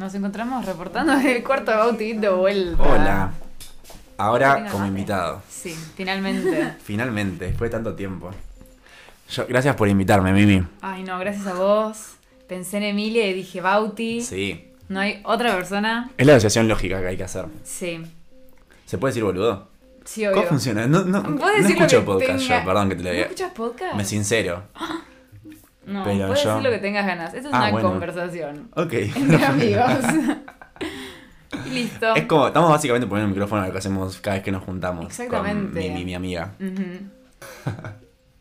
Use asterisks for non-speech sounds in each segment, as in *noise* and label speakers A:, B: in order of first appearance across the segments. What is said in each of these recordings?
A: Nos encontramos reportando desde el cuarto de Bauti de vuelta.
B: Hola. Ahora como invitado.
A: Sí, finalmente. *laughs*
B: Finalmente, después de tanto tiempo. Yo, gracias por invitarme, Mimi.
A: Ay, no, gracias a vos. Pensé en Emilia y dije Bauti.
B: Sí.
A: No hay otra persona.
B: Es la asociación lógica que hay que hacer.
A: Sí.
B: ¿Se puede decir boludo?
A: Sí, obvio.
B: ¿Cómo funciona? No, no, no escucho podcast
A: tenga-
B: yo, perdón que te lo
A: ¿No
B: diga.
A: escuchas podcast?
B: Me sincero. *laughs*
A: No,
B: pero
A: puedes
B: yo-
A: decir lo que tengas ganas. Esto es
B: Ah,
A: una
B: bueno.
A: conversación.
B: Ok. *laughs*
A: Entre *laughs* amigos. *laughs* y listo.
B: Es como, estamos básicamente poniendo el micrófono a lo que hacemos cada vez que nos juntamos.
A: Exactamente.
B: Con Mimi, mi amiga.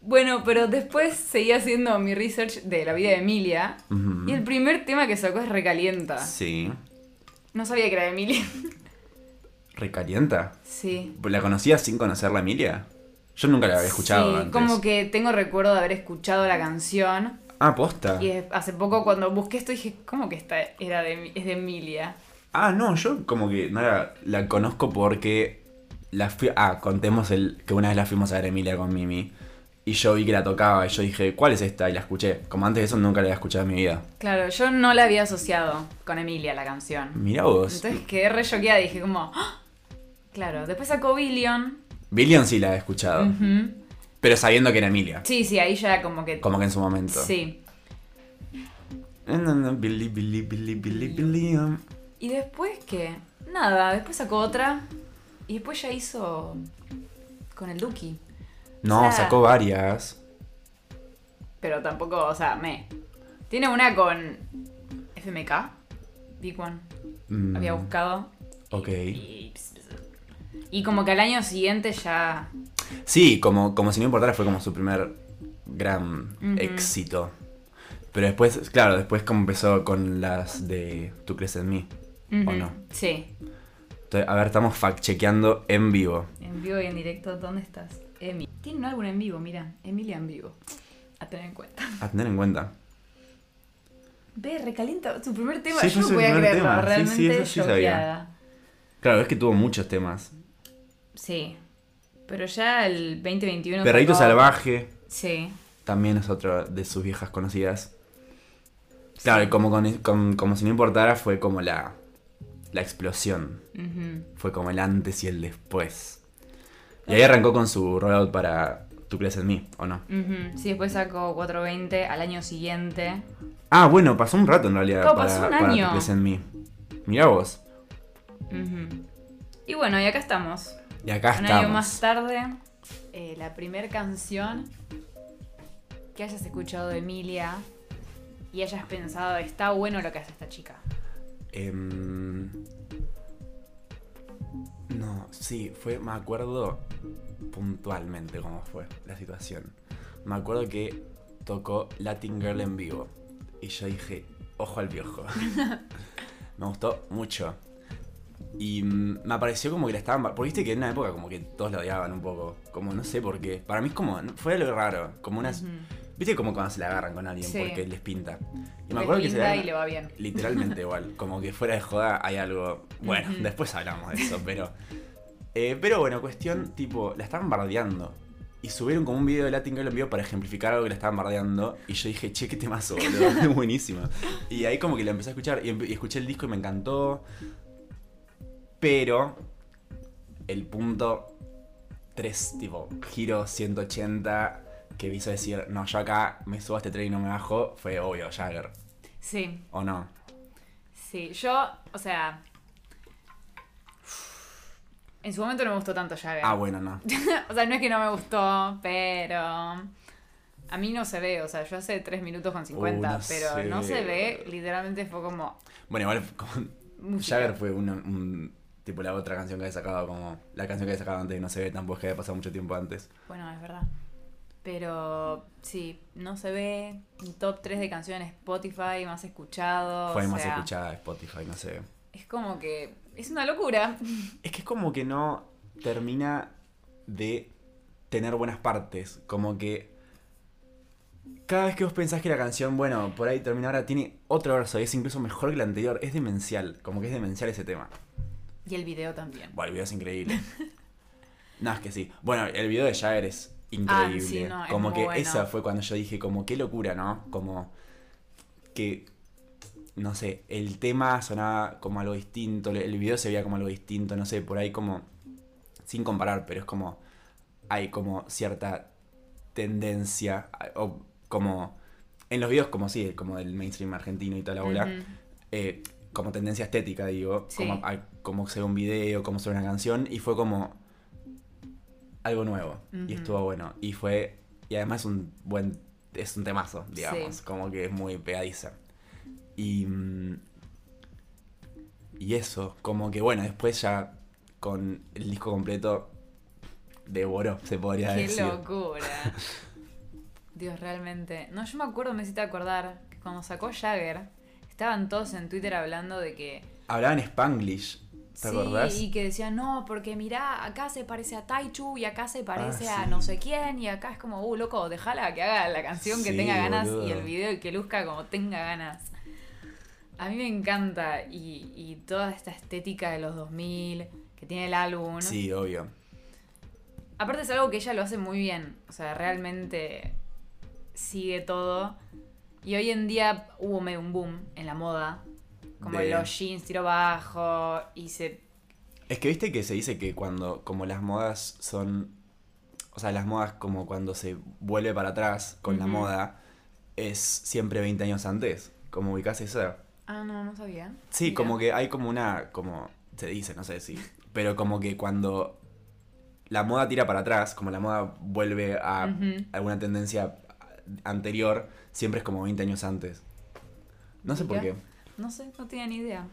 A: Bueno, pero después seguí haciendo mi research de la vida de Emilia. Y el primer tema que sacó es Recalienta.
B: Sí.
A: No sabía que era de Emilia.
B: ¿Recalienta?
A: Sí.
B: ¿La conocías sin conocer la Emilia? Yo nunca la había escuchado
A: Sí,
B: antes.
A: como que tengo recuerdo de haber escuchado la canción.
B: Ah, posta.
A: Y hace poco cuando busqué esto dije, ¿cómo que esta era de, es de Emilia?
B: Ah, no, yo como que no la, la conozco porque la fui... Ah, contemos el que una vez la fuimos a ver Emilia con Mimi. Y yo vi que la tocaba y yo dije, ¿cuál es esta? Y la escuché. Como antes de eso nunca la había escuchado en mi vida.
A: Claro, yo no la había asociado con Emilia la canción.
B: Mirá vos.
A: Entonces quedé re choqueada y dije como, ¡Ah! claro, después sacó Billion.
B: Billion sí la he escuchado. Pero sabiendo que era Emilia.
A: Sí, sí, ahí ya como que...
B: Como que en su momento.
A: Sí.
B: Billy, Billy, Billy, Billy, Billion.
A: Y después que... Nada, después sacó otra. Y después ya hizo con el Duki.
B: No,
A: O sea-
B: sacó varias.
A: Pero tampoco, o sea, me. Tiene una con FMK. Big One.
B: Mm,
A: Había buscado.
B: Ok.
A: Y, y como que al año siguiente ya.
B: Sí, como, como si no importara, fue como su primer gran éxito. Pero después, claro, después como empezó con las de Tú crees en mí. ¿O no?
A: Sí.
B: Entonces, a ver, estamos fact-chequeando en vivo.
A: En vivo y en directo, ¿dónde estás? Emi. Tiene un álbum en vivo, mira. Emilia en vivo. A tener en cuenta.
B: A tener en cuenta.
A: Ve, recalienta su primer tema.
B: Sí,
A: Yo no podía creerlo.
B: tema. Sí, sí,
A: Realmente
B: sí
A: choqueada.
B: Claro, es que tuvo muchos temas.
A: Sí. Pero ya el 2021.
B: Perrito
A: sacó-
B: Salvaje
A: Sí.
B: también es otra de sus viejas conocidas. Claro, como, con- con- como si no importara, fue como la, la explosión. Fue como el antes y el después. Y ahí arrancó con su rollout para Tú crees en mí, ¿o no?
A: Sí, después sacó 420 al año siguiente.
B: Ah, bueno, pasó un rato en realidad
A: Claro,
B: para,
A: pasó un
B: para
A: año.
B: Tú crees en mí. Mirá vos.
A: Y bueno, y acá estamos.
B: Y acá
A: un
B: estamos.
A: año más tarde, eh, la primera canción que hayas escuchado de Emilia y hayas pensado, está bueno lo que hace esta chica.
B: Em, no, sí, fue, me acuerdo puntualmente cómo fue la situación. Me acuerdo que tocó Latin Girl en vivo y yo dije, ojo al viejo. *laughs* *laughs* me gustó mucho. Y me pareció como que la estaban... Porque viste que en una época como que todos la odiaban un poco. Como no sé por qué. Para mí es como... Fue algo raro. Como unas... Viste como cuando se la agarran con alguien
A: Sí.
B: porque les pinta. Y me acuerdo que se la-
A: y le va bien.
B: Literalmente igual. *laughs* Como que fuera de joda hay algo. Bueno, después hablamos de eso, pero. eh, pero bueno, cuestión, tipo, la estaban bardeando. Y subieron como un video de Latin Girl en vivo para ejemplificar algo que la estaban bardeando. Y yo dije, che, qué temazo, boludo. *laughs* Es buenísimo. Y ahí como que la empecé a escuchar y escuché el disco y me encantó. Pero. El punto 3, tipo, giro 180 que me hizo decir, no, yo acá me subo a este tren y no me bajo, fue obvio, Jagger.
A: Sí,
B: ¿O no?
A: sí. Yo, o sea... En su momento no me gustó tanto Jagger.
B: Ah, bueno, no. *laughs*
A: o sea, no es que no me gustó, pero... A mí no se ve, o sea, yo hace 3 minutos con 50,
B: Uh, no
A: pero
B: sé.
A: no se ve, literalmente fue como...
B: Bueno, igual con. Jagger fue un, tipo la otra canción que había sacado como la canción que había sacado antes y no se ve tampoco es que había pasado mucho tiempo antes.
A: Bueno, es verdad. Pero sí, no se ve top 3 de canciones Spotify más escuchado.
B: fue
A: o
B: más
A: sea,
B: escuchada de Spotify, no sé.
A: Es como que es una locura. *laughs*
B: Es que es como que no termina de tener buenas partes, como que cada vez que vos pensás que la canción, bueno, por ahí termina ahora, tiene otro verso y es incluso mejor que la anterior, es demencial, como que es demencial ese tema.
A: Y el video también.
B: Bueno, el video es increíble. *laughs* no, es que sí. Bueno, el video de Jagger es increíble.
A: Ah, sí, no, es
B: como que
A: bueno.
B: esa fue cuando yo dije, como qué locura, ¿no? Como que no sé, el tema sonaba como algo distinto, el video se veía como algo distinto, no sé, por ahí como, sin comparar, pero es como, hay como cierta tendencia, o como, en los videos como sí, como del mainstream argentino y tal, la
A: Ujú.
B: eh, como tendencia estética, digo,
A: Sí.
B: como, a- como se ve un video, como se ve una canción, y fue como algo nuevo, y estuvo bueno, y fue, y además un buen, es un temazo, digamos,
A: Sí.
B: como que es muy pegadiza. Y, mm, y eso, como que bueno, después ya con el disco completo devoró, se podría
A: Qué
B: decir.
A: locura. *laughs* Dios, realmente. No, yo me acuerdo, me hiciste acordar, que cuando sacó Jagger, estaban todos en Twitter hablando de que.
B: Hablaba en Spanglish, ¿te
A: sí,
B: acordás?
A: y que decían, no, porque mirá, acá se parece a Taichu y acá se parece
B: Ah,
A: a
B: sí.
A: no sé quién, y acá es como, uh, loco, déjala que haga la canción que
B: Sí,
A: tenga ganas y el video y que luzca como tenga ganas. A mí me encanta y, y toda esta estética de los 2000 que tiene el álbum.
B: Sí, obvio.
A: Aparte es algo que ella lo hace muy bien. O sea, realmente sigue todo. Y hoy en día hubo medio un boom en la moda. Como
B: De-
A: los jeans tiro bajo y se...
B: Es que viste que se dice que cuando, como las modas son, o sea, las modas como cuando se vuelve para atrás con la moda, es siempre 20 años antes, como ubicás eso.
A: Ah, no, no sabía.
B: Sí,
A: Mira.
B: como que hay como una, como se dice, no sé si, *laughs* pero como que cuando la moda tira para atrás, como la moda vuelve a alguna tendencia anterior, siempre es como 20 años antes. No sé por qué.
A: No sé, no tenía ni idea.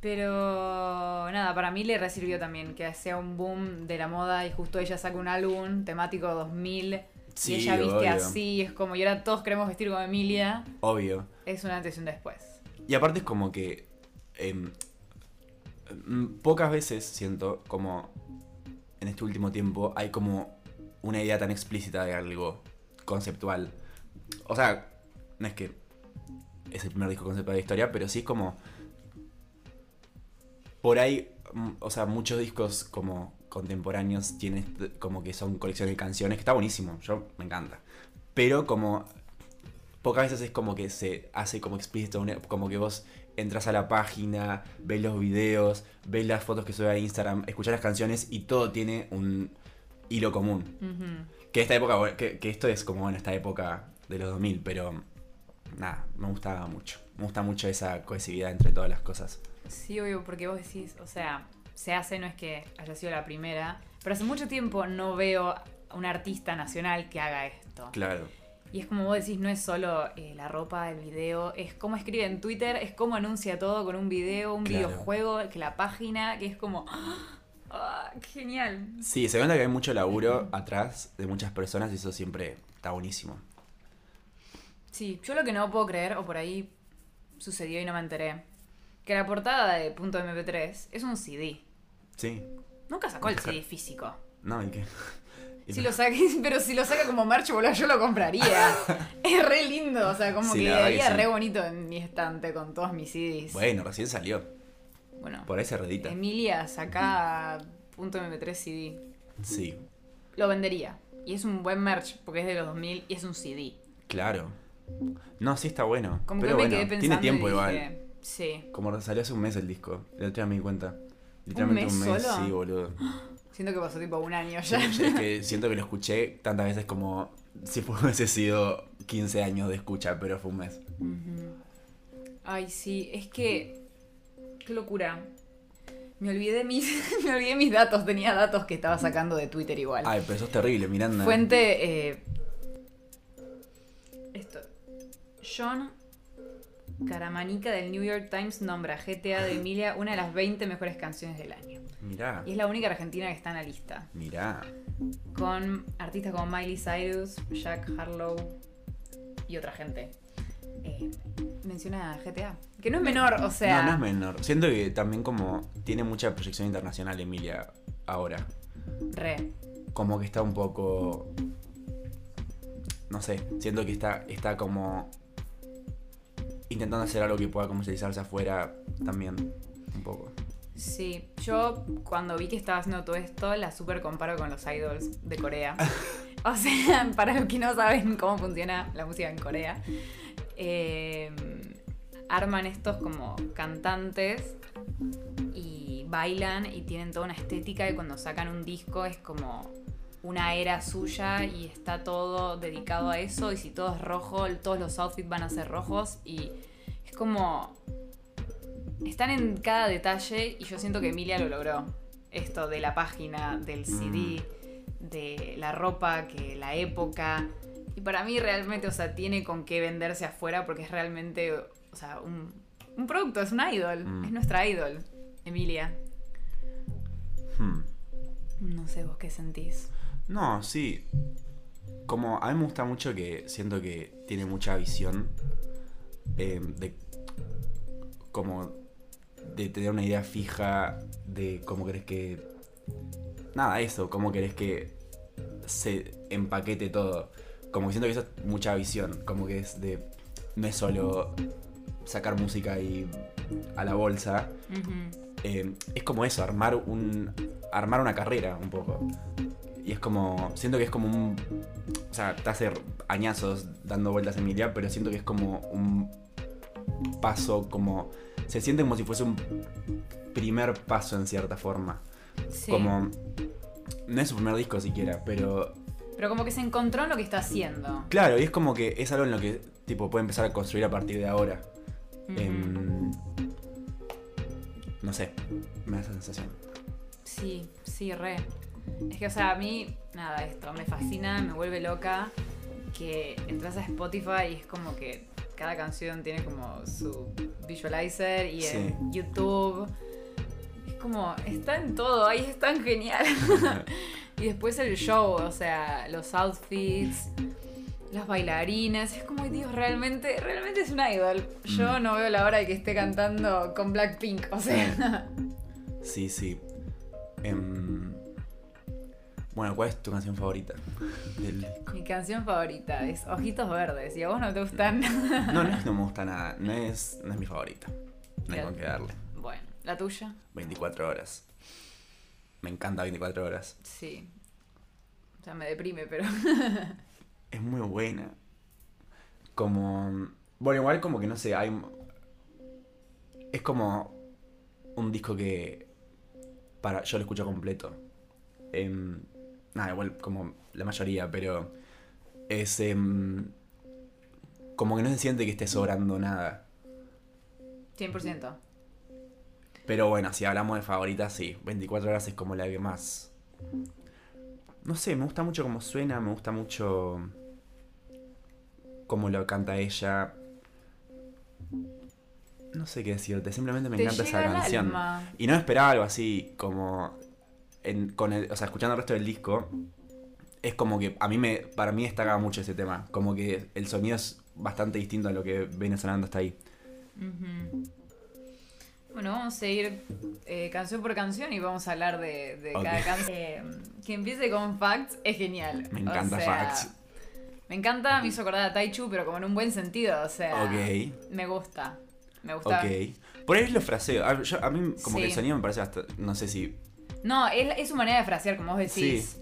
A: Pero nada, para mí le resirvió también que sea un boom de la moda y justo ella saca un álbum temático 2000
B: Sí,
A: y ella viste
B: obvio.
A: así, es como, y ahora todos queremos vestir como Emilia.
B: Obvio.
A: Es un antes y un después.
B: Y aparte es como que em, mm, pocas veces siento como en este último tiempo hay como una idea tan explícita de algo conceptual. O sea, no es que es el primer disco conceptual de la historia, pero sí es como por ahí, mm, o sea, muchos discos como contemporáneos tienen este- como que son colecciones de canciones, que está buenísimo, yo me encanta. Pero como pocas veces es como que se hace como explícito, una- como que vos entras a la página, ves los videos, ves las fotos que sube a Instagram, escuchas las canciones y todo tiene un hilo común. Que esta época, que, que esto es como bueno, esta época de los 2000, pero nada, me gustaba mucho. Me gusta mucho esa cohesividad entre todas las cosas.
A: Sí, obvio, porque vos decís, o sea, se hace, no es que haya sido la primera, pero hace mucho tiempo no veo a un artista nacional que haga esto.
B: Claro.
A: Y es como vos decís, no es solo eh, la ropa, el video, es cómo escribe en Twitter, es cómo anuncia todo con un video, un
B: Claro.
A: videojuego, que la página, que es como... *gasps* ¡Ah! ¡Genial!
B: Sí, se nota que hay mucho laburo atrás de muchas personas y eso siempre está buenísimo.
A: Sí, yo lo que no puedo creer, o por ahí sucedió y no me enteré, que la portada de punto .mp3 es un CD.
B: Sí.
A: Nunca sacó el CD físico.
B: No, ¿y qué? *laughs*
A: Si lo saque, *laughs* pero si lo saca como merch, boludo, yo lo compraría. *laughs* es re lindo, o sea, como
B: Sí,
A: que quedaría
B: sí.
A: re bonito en mi estante con todos mis CDs.
B: Bueno, recién salió.
A: Bueno,
B: Por ahí se redita.
A: Emilia saca punto .mp3 CD.
B: Sí,
A: Lo vendería. Y es un buen merch porque es de los 2000 y es un CD.
B: claro. No, sí está bueno.
A: Como
B: pero
A: que me
B: bueno,
A: quedé pensando
B: tiene tiempo
A: y
B: igual.
A: dije, sí.
B: Como salió hace un mes el disco. El otro día me di cuenta. Literalmente
A: mes
B: un mes,
A: solo?
B: sí, boludo. *gasps*
A: Siento que pasó tipo un año
B: Sí,
A: ya.
B: es que *laughs* siento que lo escuché tantas veces como si fuese *laughs* sido 15 años de escucha, pero fue un mes.
A: Ay, sí, es que. Qué locura. Me olvidé mis, *laughs* me olvidé mis datos, tenía datos que estaba sacando de Twitter igual.
B: Ay, pero eso es terrible, Miranda.
A: Fuente. eh, John Caramanica del New York Times nombra GTA de Emilia una de las 20 mejores canciones del año.
B: Mirá,
A: Y es la única argentina que está en la lista.
B: mirá.
A: Con artistas como Miley Cyrus, Jack Harlow y otra gente. Eh, menciona GTA. Que no es menor, o sea.
B: no, no es menor. Siento que también como tiene mucha proyección internacional Emilia ahora.
A: Re.
B: Como que está un poco... No sé, siento que está, está como intentando hacer algo que pueda comercializarse afuera también. Un poco.
A: Sí, yo cuando vi que estaba haciendo todo esto, la super comparo con los idols de Corea. *laughs* o sea, *laughs* para los que no saben cómo funciona la música en Corea, eh, arman estos como cantantes y bailan y tienen toda una estética y cuando sacan un disco es como una era suya y está todo dedicado a eso y si todo es rojo, todos los outfits van a ser rojos y es como están en cada detalle y yo siento que Emilia lo logró. Esto de la página, del CD, de la ropa, que la época. Y para mí realmente, o sea, tiene con qué venderse afuera porque es realmente, o sea, un, un producto, es un idol.
B: Mm.
A: Es nuestra idol, Emilia.
B: Hmm.
A: No sé vos qué sentís.
B: No, sí. Como a mí me gusta mucho que siento que tiene mucha visión eh, de como de tener una idea fija de cómo crees que nada eso, cómo querés que se empaquete todo. Como que siento que eso es mucha visión, como que es de no es solo sacar música y a la bolsa, eh, es como eso, armar un armar una carrera un poco. Y es como, siento que es como un, o sea, te hace añazos dando vueltas en mi idea, pero siento que es como un paso, como, se siente como si fuese un primer paso en cierta forma.
A: Sí.
B: Como, no es su primer disco siquiera, pero
A: Pero como que se encontró en lo que está haciendo.
B: claro, y es como que es algo en lo que tipo puede empezar a construir a partir de ahora. Em, no sé, me da esa sensación.
A: Sí, sí, re. Es que, o sea, a mí, nada, esto me fascina, me vuelve loca que entras a Spotify y es como que cada canción tiene como su visualizer y en YouTube. Es como, está en todo, ahí es tan genial. *laughs* y después el show, o sea, los outfits, las bailarinas, es como, Dios, realmente, realmente es un idol. Yo
B: Mm.
A: no veo la hora de que esté cantando con Blackpink, o sea.
B: Sí, sí. Em, bueno, ¿cuál es tu canción favorita del disco?
A: Mi canción favorita es Ojitos Verdes. ¿Y a vos no te gustan?
B: No, no es que no me gusta nada. No es, no es mi favorita. No hay con qué darle.
A: bueno, ¿la tuya?
B: 24 horas. Me encanta 24 horas.
A: Sí. O sea, me deprime, pero. *laughs*
B: Es muy buena. Como. Bueno, igual como que no sé, hay. Es como un disco que. Para. Yo lo escucho completo. Em, nada, igual como la mayoría, pero. Es. em, como que no se siente que esté sobrando nada.
A: 100%.
B: Pero bueno, si hablamos de favoritas, sí. 24 horas es como la que más. No sé, me gusta mucho cómo suena, me gusta mucho. cómo lo canta ella. No sé qué decirte, simplemente me
A: Te
B: encanta esa canción.
A: alma.
B: Y no esperaba algo así, como. En, con el, o sea, escuchando el resto del disco, es como que a mí me. Para mí destacaba mucho ese tema. Como que el sonido es bastante distinto a lo que viene sonando hasta ahí.
A: Bueno, vamos a ir eh, canción por canción y vamos a hablar de, cada canción. *laughs* Eh, que empiece con Facts es genial.
B: Me
A: O
B: encanta
A: sea,
B: Facts.
A: Me encanta, me hizo acordar a Taichu, pero como en un buen sentido. O sea,
B: Ok.
A: me gusta. Me gusta.
B: Ok. Por ahí lo fraseo. A, yo- a mí como que el sonido me parece hasta... No sé si...
A: No, es, es su manera de frasear, como vos decís.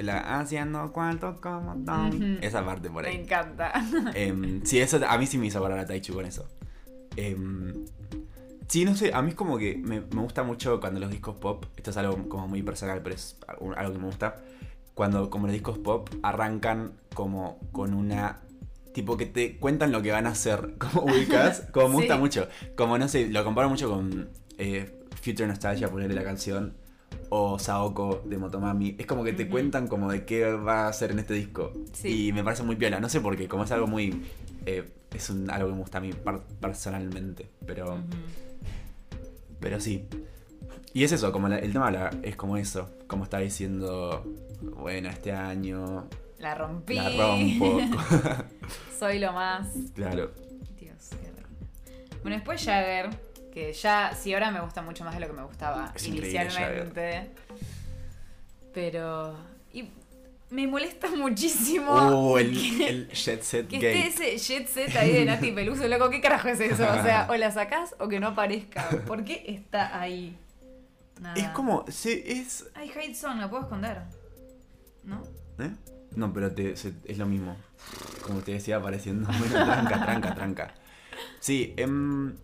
B: La haciendo cuarto como.
A: Ujú.
B: Esa parte por
A: Me
B: ahí.
A: encanta. *laughs*
B: Em, sí, eso a mí sí me hizo acordar a Taichu con eso. Em, sí, no sé, a mí es como que me, me gusta mucho cuando los discos pop, esto es algo como muy personal, pero es algo algo que me gusta, cuando como los discos pop arrancan como con una... Tipo que te cuentan lo que van a hacer, *laughs* como ubicas, como me *laughs* gusta
A: Sí.
B: mucho. Como no sé, lo comparo mucho con eh, Future Nostalgia, ponerle la canción, o Saoko de Motomami. Es como que te cuentan como de qué va a hacer en este disco.
A: Sí.
B: Y me parece muy piola. No sé por qué, como es algo muy. eh, es un- algo que me gusta a mí personalmente. Pero. Pero sí. Y es eso, como la- el tema la- es como eso. Como está diciendo. Bueno, este año.
A: La rompí.
B: La rompo. *laughs*
A: Soy lo más.
B: claro.
A: Dios, qué horrible. Bueno, después Jagger, que ya, sí, ahora me gusta mucho más de lo que me gustaba
B: Es
A: inicialmente. Pero. Y me molesta muchísimo.
B: Uh, el,
A: que,
B: el Jet Set
A: que
B: Gate.
A: esté ese jet set ahí de Nati Peluso, loco. ¿Qué carajo es eso? O sea, *laughs* o la sacás o que no aparezca. ¿Por qué está ahí? Nada.
B: Es como. Sí, es.
A: Ay, Hate Song, la puedo esconder. ¿No?
B: ¿Eh? No, pero te- se- es lo mismo. Como te decía apareciendo. *laughs* Bueno, tranca, tranca, tranca. Sí, em,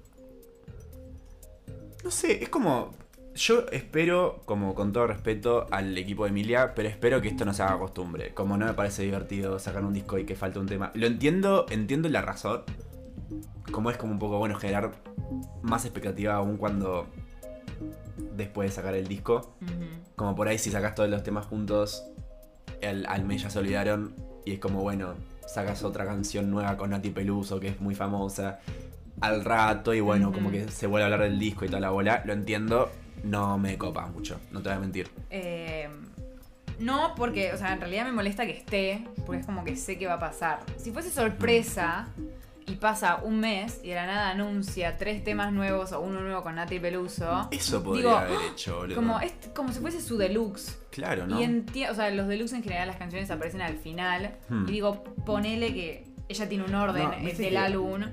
B: no sé, es como... Yo espero, como con todo respeto al equipo de Emilia, pero espero que esto no se haga costumbre. Como no me parece divertido sacar un disco y que falta un tema. Lo entiendo, entiendo la razón. Como es como un poco bueno generar más expectativa aún cuando después de sacar el disco. Como por ahí si sacas todos los temas juntos, el, al mes ya se olvidaron. Y es como, bueno, sacas otra canción nueva con Nati Peluso, que es muy famosa, al rato, y bueno, como que se vuelve a hablar del disco y toda la bola. Lo entiendo, no me copa mucho, no te voy a mentir.
A: Eh, no, porque, o sea, en realidad me molesta que esté, porque es como que sé que va a pasar. Si fuese sorpresa y pasa un mes y de la nada anuncia tres temas nuevos o uno nuevo con Nati Peluso,
B: Eso podría
A: Digo,
B: haber hecho, boludo.
A: como, es como si fuese su deluxe.
B: Claro, ¿no?
A: Y o sea, los deluxe en general las canciones aparecen al final.
B: Hmm.
A: Y digo, ponele que ella tiene un orden
B: No,
A: eh, del álbum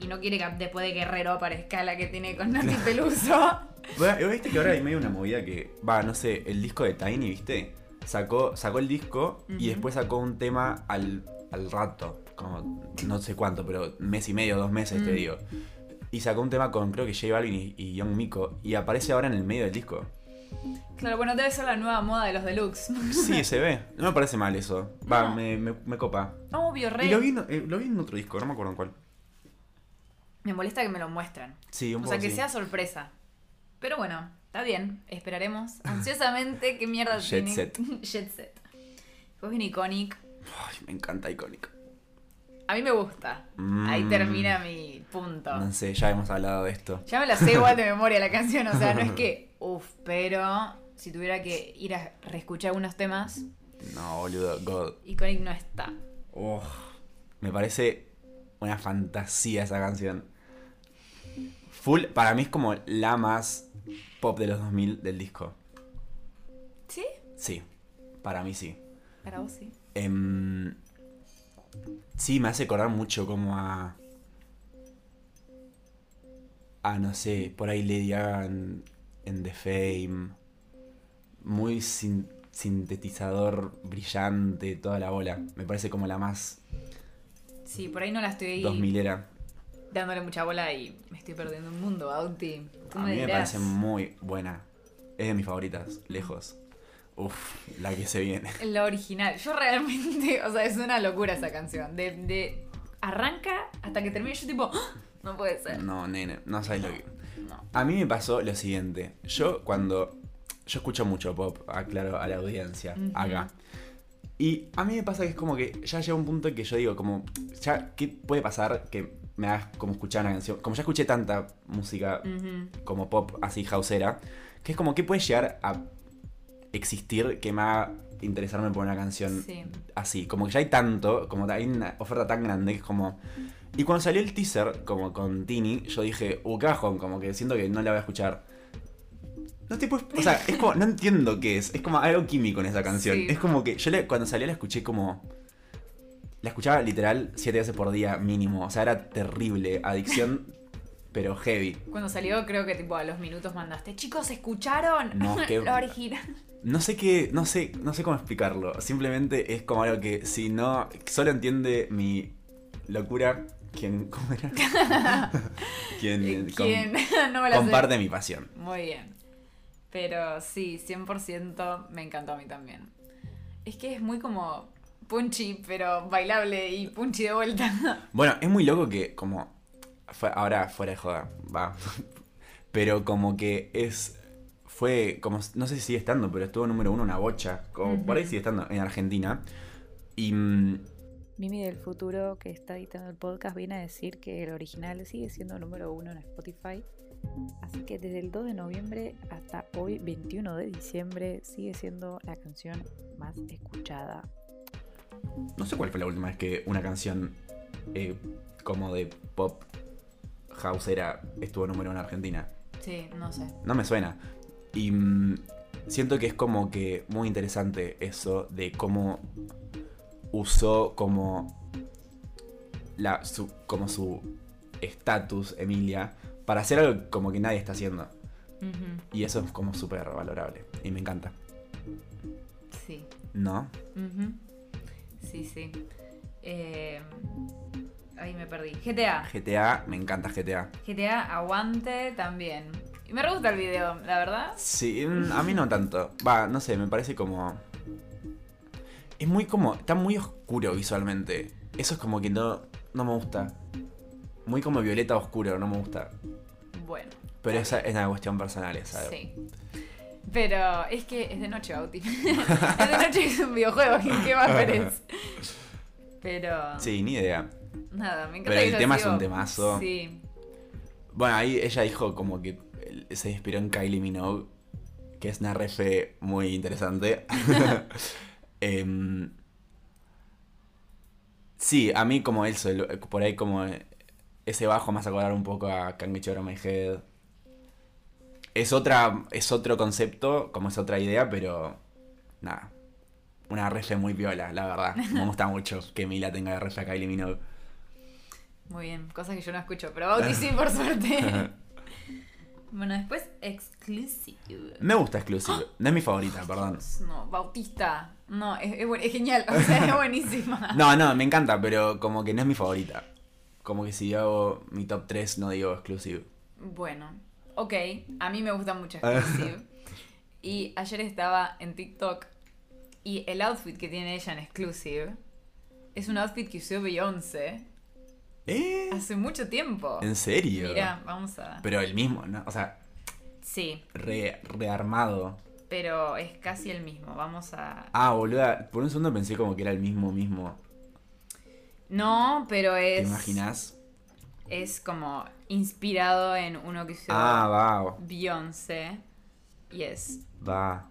A: y no quiere que después de Guerrero aparezca la que tiene con Nati Peluso. *laughs*
B: Bueno, ¿Viste que ahora hay medio una movida que, va, no sé, el disco de Tiny, ¿viste? Sacó, sacó el disco y después sacó un tema al, al rato, como no sé cuánto, pero mes y medio, dos meses, te
A: Mm.
B: digo. Y sacó un tema con creo que J Balvin y, y Young Miko y aparece ahora en el medio del disco.
A: Claro, bueno, debe ser la nueva moda de los deluxe.
B: Sí, *laughs* se ve. No me parece mal eso. Va,
A: No.
B: me, me, me copa.
A: Obvio, re.
B: Y lo vi, en- eh, lo vi en otro disco, no me acuerdo en cuál.
A: Me molesta que me lo muestren.
B: Sí, un
A: O
B: poco
A: sea, que
B: sí.
A: sea sorpresa. Pero bueno, está bien. Esperaremos *laughs* ansiosamente qué mierda
B: Jet
A: tiene.
B: set. *laughs*
A: Jet set. Después viene Iconic.
B: Ay, me encanta Iconic.
A: A mí me gusta. Ahí
B: Mm.
A: termina mi punto.
B: No sé, ya hemos hablado de esto.
A: Ya me la sé igual de *laughs* memoria la canción, o sea, no es que, uff, pero si tuviera que ir a reescuchar algunos temas,
B: No, boludo, God.
A: Iconic no está.
B: Oh, me parece una fantasía esa canción. Full, para mí es como la más pop de los 2000 del disco.
A: ¿Sí?
B: Sí, para mí sí.
A: Para vos sí.
B: Em, sí, me hace acordar mucho como a... A, no sé, por ahí Lady Gaga en, en The Fame. Muy sin- sintetizador brillante, toda la bola. Me parece como la más
A: Sí, por ahí no la estoy
B: 2000 era.
A: Dándole mucha bola y me estoy perdiendo un mundo, Auti. Tú
B: A
A: me
B: mí me parece muy buena. Es de mis favoritas, lejos. Uf, la que se viene. *laughs*
A: La original. Yo realmente, o sea, es una locura esa canción. De, de arranca hasta que termina, yo tipo, ¡Ah! no puede ser.
B: No, nene, no sabes lo que.
A: No.
B: A mí me pasó lo siguiente. Yo cuando. Yo escucho mucho pop, aclaro a la audiencia, acá. Y a mí me pasa que es como que ya llega un punto en que yo digo, como, ya, ¿qué puede pasar que me hagas como escuchar una canción? Como ya escuché tanta música como pop así houseera, que es como, ¿qué puede llegar a existir que me haga interesarme por una canción
A: Sí.
B: así? Como que ya hay tanto, como hay una oferta tan grande que es como... Y cuando salió el teaser, como con Tini, yo dije, uh, cajón, como que siento que no la voy a escuchar. No te puedes- o sea, es como, no entiendo qué es, es como algo químico en esa canción.
A: Sí.
B: Es como que yo le- cuando salió la escuché como... La escuchaba literal siete veces por día mínimo, o sea, era terrible, adicción, pero heavy.
A: Cuando salió, creo que tipo a los minutos mandaste, chicos, ¿escucharon?
B: No, *laughs*
A: Lo original.
B: No sé qué, no sé, no sé cómo explicarlo. Simplemente es como algo que si no, solo entiende mi locura, quien, ¿cómo era? *laughs* com-
A: ¿Quién? *laughs* no me la sé.
B: comparte mi pasión.
A: Muy bien. Pero sí, 100% me encantó a mí también. Es que es muy como punchy, pero bailable y punchy de vuelta. *laughs*
B: Bueno, es muy loco que como, fue- ahora fuera de joda, va, *laughs* pero como que es, fue como, no sé si sigue estando, pero estuvo número uno una bocha, como por ahí sigue estando en Argentina. Y mm,
C: Mimi del futuro que está editando el podcast viene a decir que el original sigue siendo número uno en Spotify. Así que desde el 2 de noviembre hasta hoy, 21 de diciembre, sigue siendo la canción más escuchada.
B: No sé cuál fue la última vez que una canción eh, como de pop house era estuvo número uno en Argentina.
A: Sí, no sé.
B: No me suena. Y mm, siento que es como que muy interesante eso de cómo usó como la su, como su estatus Emilia para hacer algo como que nadie está haciendo. Y eso es como súper valorable. Y me encanta.
A: Sí.
B: ¿No?
A: Sí, sí. Eh, Ahí me perdí. GTA.
B: GTA, me encanta GTA.
A: GTA Aguante también. Y me re gusta el video, la verdad.
B: Sí, mm, a mí no tanto. Va, no sé, me parece como. Es muy como. Está muy oscuro visualmente. Eso es como que no, no me gusta. Muy como violeta oscuro, no me gusta.
A: Bueno.
B: Pero esa es una cuestión personal, esa.
A: Sí. Pero es que es de noche, Bauti. *laughs* es de noche es un videojuego. ¿Qué *laughs* más querés? Pero.
B: Sí, ni idea.
A: Nada, me encanta
B: Pero el tema es un temazo.
A: Sí.
B: Bueno, ahí ella dijo como que se inspiró en Kylie Minogue, que es una refe muy interesante. *laughs* Em, sí, a mí como eso, por ahí como ese bajo me hace acordar un poco a Can't Get My Head. Es otra, es otro concepto, como es otra idea, pero nada. Una refe muy viola, la verdad. Me *laughs* gusta mucho que Mila tenga de refe a Kylie Minogue.
A: Muy bien, cosas que yo no escucho, pero Bauti sí, por suerte. *laughs* bueno, después Exclusive.
B: Me gusta Exclusive. No es mi favorita, perdón.
A: No, Bautista. No, es, es es genial. O sea, es *laughs* buenísima.
B: No, no, me encanta, pero como que no es mi favorita. Como que si hago mi top 3 no digo exclusive.
A: Bueno, ok. A mí me gusta mucho Exclusive. y ayer estaba en TikTok y el outfit que tiene ella en Exclusive es un outfit que usó Beyoncé
B: ¿Eh?
A: hace mucho tiempo.
B: ¿En serio?
A: Mira, vamos a.
B: Pero el mismo, ¿no? O sea,
A: Sí,
B: re- rearmado.
A: pero es casi el mismo. Vamos a.
B: Ah, boluda, por un segundo pensé como que era el mismo mismo.
A: No, pero
B: ¿Te
A: es.
B: imaginas?
A: Es como inspirado en uno que usó
B: Ah, va,
A: Beyoncé. Y es
B: va.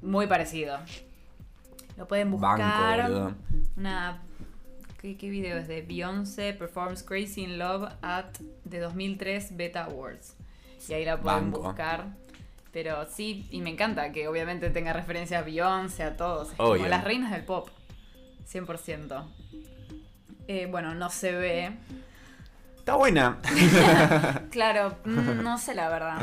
A: muy parecido. Lo pueden buscar.
B: Banco.
A: Una. ¿Qué, qué video es de Beyoncé Performs Crazy in Love at the 2003 Beta Awards? Y ahí la pueden
B: Banco.
A: buscar. Pero sí, y me encanta que obviamente tenga referencia a Beyoncé, a todos. Es como las reinas del pop. 100%. Eh, bueno, no se ve.
B: Está buena. *laughs*
A: Claro, *laughs* mm, no sé la verdad.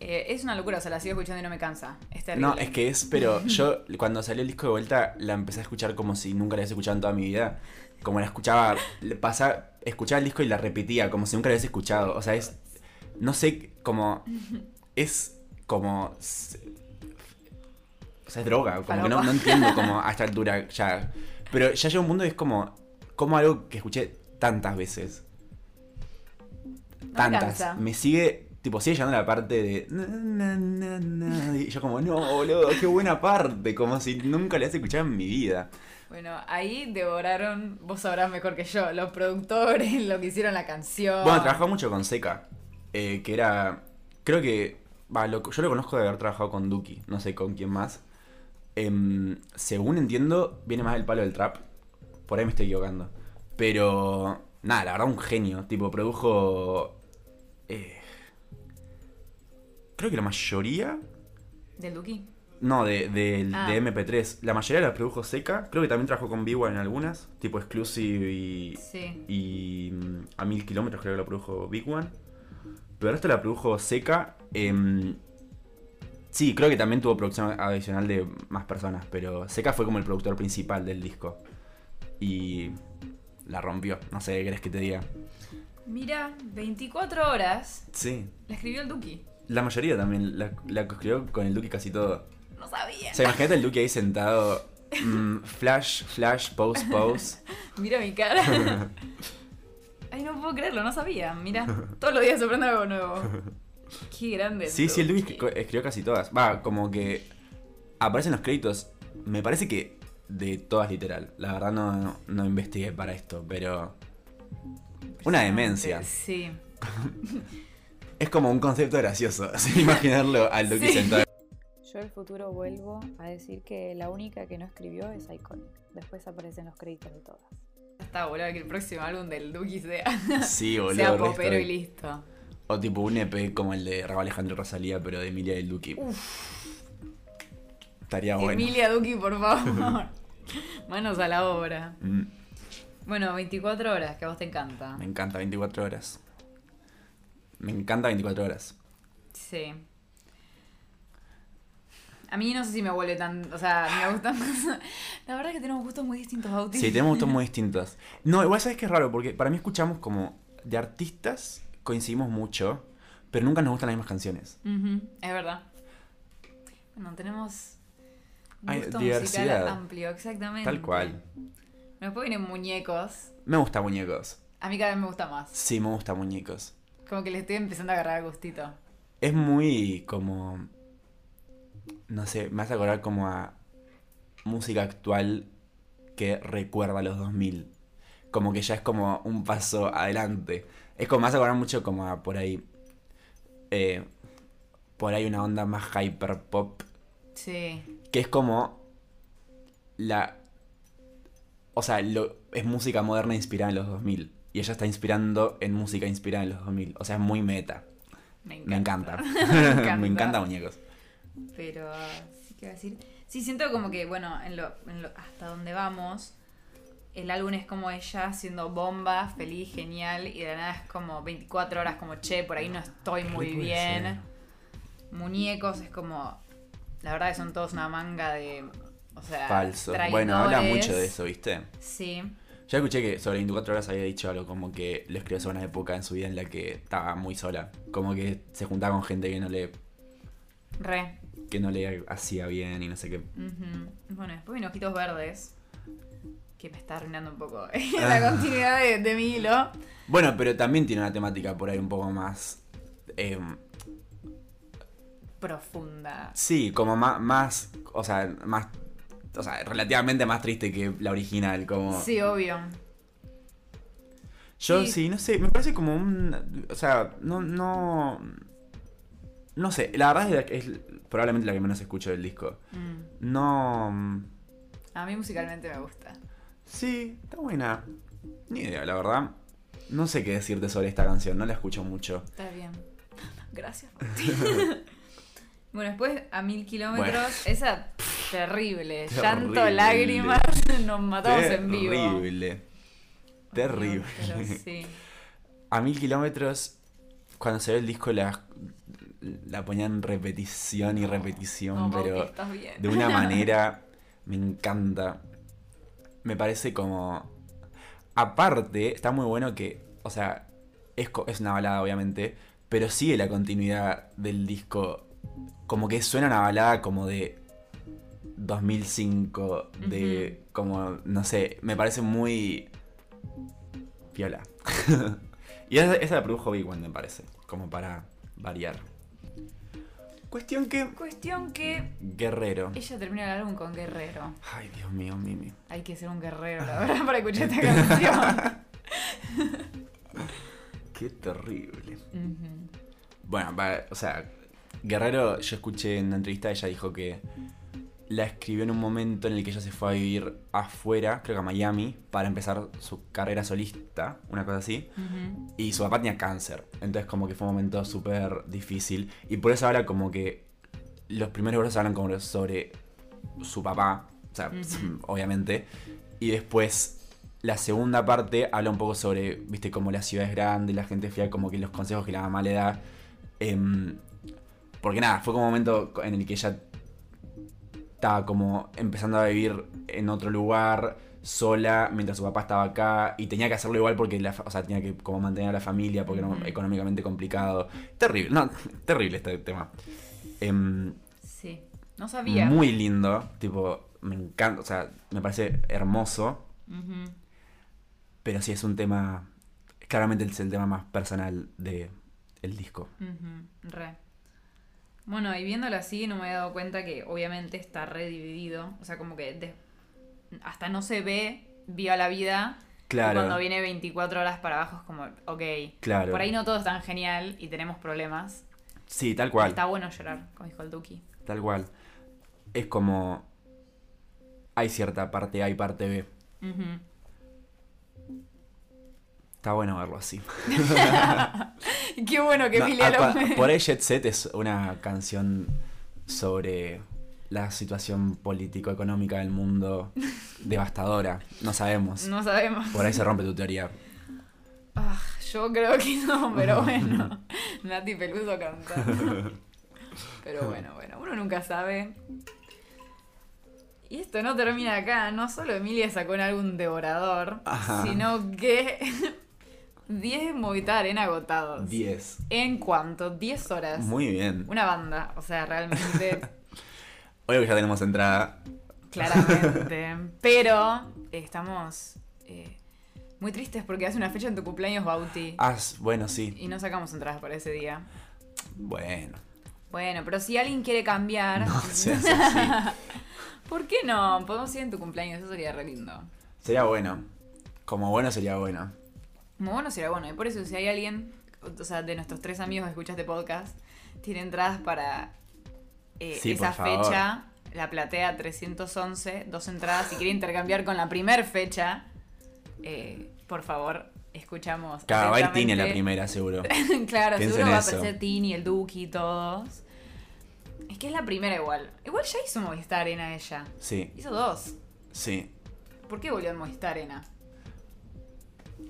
A: Eh, es una locura, o sea, la sigo escuchando y no me cansa. Es terrible.
B: No, es que es, pero *laughs* yo cuando salió el disco de vuelta la empecé a escuchar como si nunca la hubiese escuchado en toda mi vida. Como la escuchaba, le pasa, escuchaba el disco y la repetía, como si nunca la hubiese escuchado. O sea, es, no sé, como, es como, o sea, es droga, como que no entiendo como a esta altura ya. Pero ya llega un mundo y es como, como algo que escuché tantas veces. Tantas. Me sigue, tipo, sigue llegando la parte de. na, na, na, na, y yo como, no, boludo, qué buena parte. Como si nunca la hubiese escuchado en mi vida.
A: Bueno, ahí devoraron, vos sabrás mejor que yo, los productores, *laughs* lo que hicieron la canción.
B: Bueno, trabajaba mucho con Seca. eh, que era. Creo que. lo- yo lo conozco de haber trabajado con Duki, no sé con quién más. Em, según entiendo, viene más del palo del trap. Por ahí me estoy equivocando. Pero. Nada, la verdad, un genio. Tipo, produjo. Eh, creo que la mayoría.
A: ¿Del Duki?
B: No, de, de,
A: Ah.
B: de MP3. La mayoría la produjo Seca. Creo que también trabajó con Viva en algunas. Tipo Exclusive y.
A: Sí.
B: Y mm, a mil kilómetros creo que la produjo Big One. Pero esto la produjo Seca. em, sí, creo que también tuvo producción adicional de más personas. Pero Seca fue como el productor principal del disco. Y la rompió. No sé qué querés que te diga.
A: Mira, 24 horas
B: Sí.
A: la escribió el Duki.
B: La mayoría también la, la escribió con el Duki casi todo.
A: No sabía.
B: O sea, imagínate el Duki ahí sentado. mm, flash, flash, pose, pose. *laughs*
A: Mira mi cara. *laughs* Ay, no puedo creerlo, no sabía. Mira, todos los días se aprende algo nuevo. Qué grande.
B: Sí, sí, el Duki
A: Duki.
B: escri- escribió casi todas. Va, como que aparecen los créditos. Me parece que de todas literal. La verdad no, no, no investigué para esto, pero... Una demencia.
A: Sí. *laughs*
B: Es como un concepto gracioso. *laughs* Sin imaginarlo al Duki
A: Sí.
B: sentado.
C: Yo el futuro vuelvo a decir que la única que no escribió es Iconic. Después aparecen los créditos de todas.
A: Está, boludo, que el próximo álbum del Duki sea, *laughs*
B: Sí, boludo.
A: sea popero y listo.
B: O tipo un EP como el de Raúl Alejandro y Rosalía, pero de Emilia y el Duki. Estaría bueno.
A: Emilia Duki, por favor. Manos a la obra.
B: Mm,
A: Bueno, 24 horas, que a vos te encanta.
B: me encanta 24 horas. Me encanta 24 horas.
A: Sí. A mí no sé si me vuelve tan. O sea, me *laughs* gusta más. La verdad es que tenemos gustos muy distintos, Bauti.
B: Sí, tenemos gustos muy *laughs* distintos. No, igual sabes que es raro, porque para mí escuchamos como de artistas, coincidimos mucho, pero nunca nos gustan las mismas canciones.
A: Ujú, Es verdad. Bueno, tenemos.
B: Hay
A: Gusto
B: diversidad.
A: musical amplio, exactamente.
B: Tal cual.
A: Después vienen muñecos.
B: Me gusta muñecos.
A: A mí cada vez me gusta más.
B: Sí, me gusta muñecos.
A: Como que le estoy empezando a agarrar gustito.
B: Es muy como. No sé, me hace acordar como a música actual que recuerda a los 2000. Como que ya es como un paso adelante. Es como, me hace acordar mucho como a por ahí. eh, por ahí una onda más hyper pop.
A: Sí.
B: Que es como. La. O sea, lo, es música moderna inspirada en los 2000. Y ella está inspirando en música inspirada en los 2000. O sea, es muy meta.
A: Me
B: Me
A: encanta. *laughs* *laughs* Me encanta.
B: me encanta muñecos.
A: Pero, sí que decir. Sí, siento como que, bueno, en lo, en lo- hasta donde vamos, el álbum es como ella siendo bomba, feliz, genial, y de la nada es como 24 horas como, che, por ahí no estoy muy bien. Muñecos es como, la verdad que son todos una manga de, o sea,
B: Falso. Bueno, habla mucho de eso, ¿viste?
A: Sí,
B: Ya escuché que sobre 24 horas había dicho algo como que lo escribió sobre una época en su vida en la que estaba muy sola. Como que se juntaba con gente que no le,
A: re.
B: que no le hacía bien y no sé qué.
A: Bueno, después viene Ojitos Verdes, que me está arruinando un poco *laughs*
B: Ah.
A: la continuidad de, de mi hilo.
B: Bueno, pero también tiene una temática por ahí un poco más. eh,
A: Profunda.
B: sí, como más, más. O sea, más. O sea, relativamente más triste que la original. Como.
A: Sí, obvio.
B: Yo
A: Sí.
B: sí. no sé, me parece como un. O sea, no. No, no sé, la verdad es, es probablemente la que menos escucho del disco.
A: Mm.
B: No.
A: A mí musicalmente me gusta.
B: Sí, está buena. Ni idea, la verdad. No sé qué decirte sobre esta canción, no la escucho mucho.
A: Está bien. *laughs* Gracias. *laughs* bueno, después a mil kilómetros,
B: Bueno.
A: esa terrible.
B: Terrible.
A: Llanto, lágrimas, *laughs* nos matamos en vivo.
B: Terrible. Terrible.
A: Pero sí. *laughs*
B: A mil kilómetros, cuando se ve el disco, la, la ponían repetición y repetición,
A: No,
B: pero de una *laughs* manera me encanta. Me parece como. Aparte, está muy bueno que. O sea, es, es una balada, obviamente. Pero sigue la continuidad del disco. Como que suena una balada como de 2005. De. Como. No sé. Me parece muy. Piola. *laughs* y esa, esa la produjo Big One, me parece. Como para variar. Cuestión que.
A: Cuestión que
B: Guerrero.
A: ella termina el álbum con Guerrero.
B: Ay, Dios mío, Mimi.
A: Hay que ser un guerrero, la verdad, para escuchar esta *laughs* canción. *laughs*
B: Qué terrible. Bueno, o sea, Guerrero, yo escuché en una entrevista, ella dijo que la escribió en un momento en el que ella se fue a vivir afuera, creo que a Miami, para empezar su carrera solista, una cosa así. Y su papá tenía cáncer. Entonces como que fue un momento súper difícil. Y por eso habla como que los primeros versos hablan como sobre su papá. O sea, obviamente. Y después la segunda parte habla un poco sobre, viste, como la ciudad es grande, la gente fía, como que los consejos que la mamá le da. Em, porque nada, fue como un momento en el que ella estaba como empezando a vivir en otro lugar sola mientras su papá estaba acá y tenía que hacerlo igual porque la, o sea, tenía que como mantener a la familia porque era económicamente complicado. Terrible, no, terrible este tema. Em,
A: Sí. No sabía.
B: muy lindo, tipo, me encanta, o sea, me parece hermoso, pero sí es un tema, claramente es el tema más personal de el disco.
A: Re. Bueno, y viéndolo así, no me he dado cuenta que obviamente está re dividido. O sea, como que de- hasta no se ve viva la vida. y
B: Claro.
A: cuando viene 24 horas para abajo es como, ok.
B: Claro.
A: Por ahí no todo es tan genial y tenemos problemas.
B: Sí, tal cual.
A: Está bueno llorar, como dijo el Duki.
B: Tal cual. Es como. Hay cierta parte A y parte B.
A: Ujú.
B: Está bueno verlo así. *laughs*
A: Qué bueno que
B: No,
A: Emilia
B: ah,
A: lo
B: por ahí Jet Set es una canción sobre la situación político-económica del mundo devastadora. No sabemos.
A: No sabemos.
B: Por ahí se rompe tu teoría.
A: Ah, yo creo que no, pero *laughs* bueno. Nati Peluso canta. Pero bueno, bueno, uno nunca sabe. Y esto no termina acá. No solo Emilia sacó un álbum devorador,
B: Ajá.
A: sino que 10 Movistar Arena agotados.
B: 10.
A: ¿En cuánto? 10 horas.
B: Muy bien.
A: Una banda, o sea, realmente, *laughs*
B: Hoy que ya tenemos entrada.
A: claramente. *laughs* Pero estamos eh, muy tristes porque hace una fecha en tu cumpleaños, Bauti.
B: Ah, bueno, sí.
A: Y no sacamos entradas para ese día.
B: Bueno.
A: Bueno, pero si alguien quiere cambiar,
B: No seas así. *laughs*
A: ¿por qué no? Podemos ir en tu cumpleaños, eso sería re lindo.
B: Sería bueno. Como bueno sería bueno.
A: Como bueno sería bueno, y por eso si hay alguien, o sea, de nuestros tres amigos que escucha este podcast, tiene entradas para eh,
B: Sí,
A: esa fecha, la platea 311, dos entradas, si quiere intercambiar con la primer fecha, eh, por favor, escuchamos.
B: Claro, va a ir Tini en la primera, seguro. *laughs*
A: claro,
B: Pienso
A: seguro va a aparecer Tini, el Duki, todos. Es que es la primera igual. Igual ya hizo Movistar Arena ella.
B: Sí,
A: Hizo dos.
B: sí.
A: ¿Por qué volvió a Movistar Arena?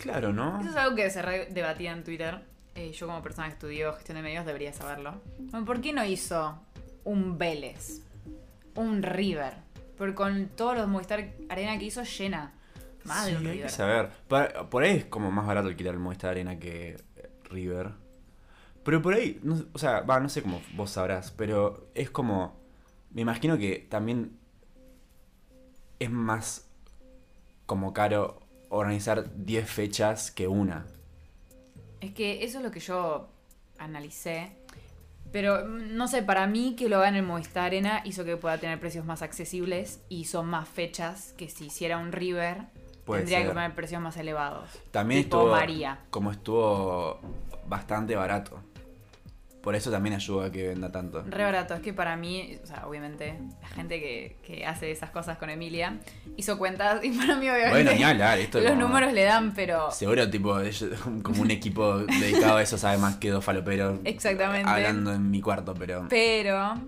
B: Claro, ¿no?
A: Eso es algo que se re- debatía en Twitter. Eh, yo como persona que estudió gestión de medios debería saberlo. Bueno, ¿Por qué no hizo un Vélez? Un River. Porque con todos los Movistar Arena que hizo llena. Más de
B: Sí,
A: un
B: hay
A: River.
B: que saber. Por, por ahí es como más barato alquilar el Movistar Arena que eh, River. Pero por ahí, no- o sea, va, no sé cómo vos sabrás, pero es como. Me imagino que también es más como caro organizar 10 fechas que una.
A: Es que eso es lo que yo analicé. Pero mm, no sé, para mí que lo haga en el Movistar Arena hizo que pueda tener precios más accesibles y son más fechas que si hiciera un River
B: Puede
A: tendría que poner precios más elevados.
B: También
A: tipo
B: estuvo.
A: María.
B: Como estuvo bastante barato. Por eso también ayuda a que venda tanto.
A: Re barato, es que para mí, o sea, obviamente, la gente que, que hace esas cosas con Emilia hizo cuentas *laughs* y para mí obviamente
B: Bueno, ni hablar, esto es
A: los
B: como-
A: números le dan, pero
B: Seguro, tipo, *laughs* como un equipo dedicado a eso sabe más que dos faloperos
A: exactamente.
B: hablando en mi cuarto, pero.
A: Pero,